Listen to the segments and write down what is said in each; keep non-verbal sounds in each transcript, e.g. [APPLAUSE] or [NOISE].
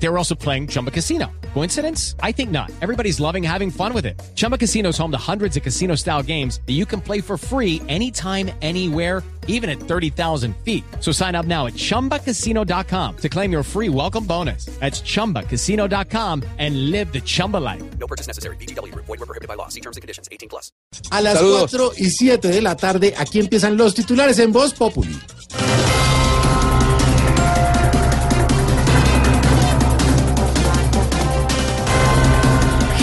They were also playing Chumba Casino. Coincidence? I think not. Everybody's loving having fun with it. Chumba Casino is home to hundreds of casino style games that you can play for free anytime, anywhere, even at 30,000 feet. So sign up now at chumbacasino.com to claim your free welcome bonus. That's chumbacasino.com and live the Chumba life. No purchase necessary. BGW. Void were prohibited by law. See terms and conditions. 18 plus. A las Saludos. 4 y 7 de la tarde, aquí empiezan los titulares en Voz Populi.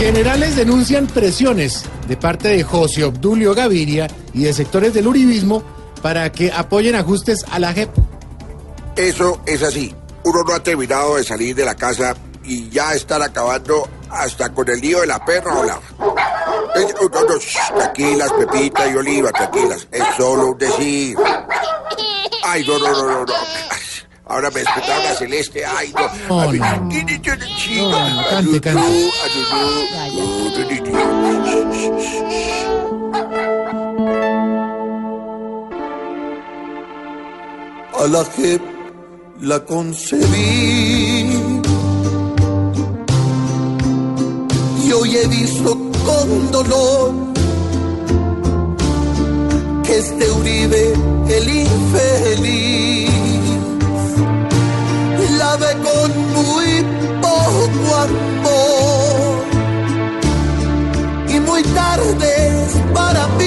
Generales denuncian presiones de parte de José Obdulio Gaviria y de sectores del uribismo para que apoyen ajustes a la JEP. Eso es así. Uno no ha terminado de salir de la casa y ya están acabando hasta con el lío de la perra o oh, shh, tranquilas, Pepita y Oliva, tranquilas. Es solo un decir. Ay, no, no, no, no, no. Ahora me despertaron a Celeste. Ay, no. No, Ay, no, no. No, no, cante, cante. A la JEP la concebí. Y hoy he visto con dolor que este Uribe, el infeliz, y muy tarde es para mí,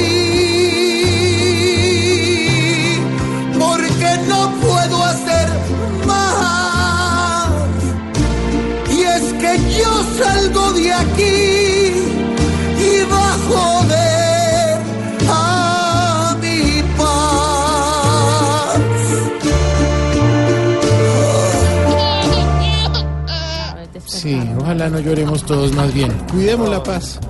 porque no puedo hacer más. Y es que yo salgo de aquí y joder a mi paz. Sí, ojalá no lloremos todos más bien. Cuidemos la paz.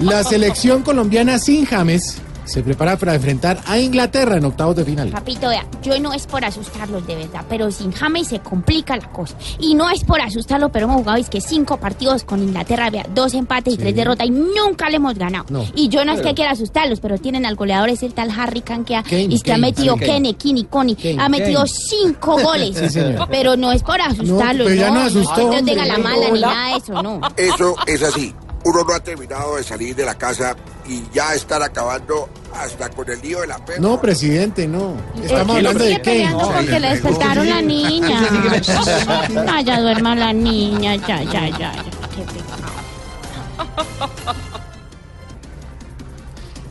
La selección colombiana sin James se prepara para enfrentar a Inglaterra en octavos de final. Papito, vea, yo no es por asustarlos de verdad, pero sin James se complica la cosa. Y no es por asustarlo, pero hemos jugado es que cinco partidos con Inglaterra, vea, dos empates y tres derrotas y nunca le hemos ganado. No. Y yo no es que quiera asustarlos, pero tienen al goleador es el tal Harry Kane que ha, Kane, y que ha Kane, metido Kane. Kene, Kini, Coni, Kane, ha metido Kane. cinco [LAUGHS] goles. Sí. Pero no es por asustarlos, pero ya no. no asustó, no tenga la mala ni nada de eso, no. Eso es así. Uno no ha terminado de salir de la casa y ya están acabando hasta con el lío de la perra. No, presidente, no. Estamos Eh, hablando de Kane. peleando porque le despertaron la niña. Ay, ya duerma la niña, ya, ya, ya. Qué.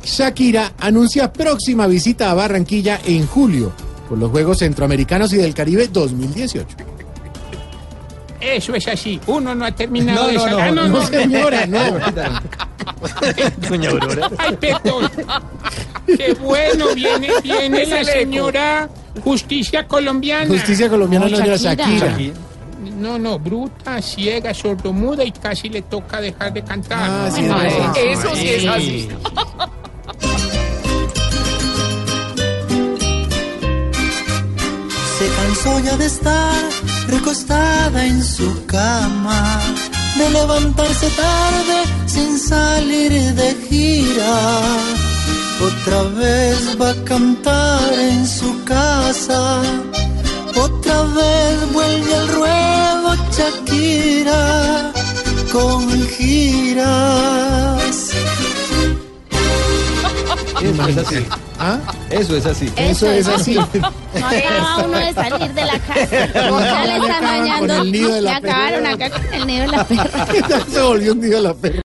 Shakira anuncia próxima visita a Barranquilla en julio por los Juegos Centroamericanos y del Caribe 2018. Eso es así. Uno no ha terminado de salir. Ah, No, señora, no. [LAUGHS] Ay, perdón. Qué bueno, viene, viene la señora Justicia Colombiana. Justicia colombiana no, No, la Shakira. Shakira. No, no, bruta, ciega, sordomuda y casi le toca dejar de cantar. Ah, sí, No. Eso sí es así. Se cansó ya de estar recostada en su cama, de levantarse tarde sin salir de gira. Otra vez va a cantar en su casa, otra vez vuelve al ruedo Shakira con giras. [LAUGHS] Eso es así. ¿Ah? Eso es así. Eso es así. [LAUGHS] No acaba uno de salir de la casa. Ya le están nido de la Ya acabaron acá con el nido de la [LAUGHS] perra. Se volvió un día la perra.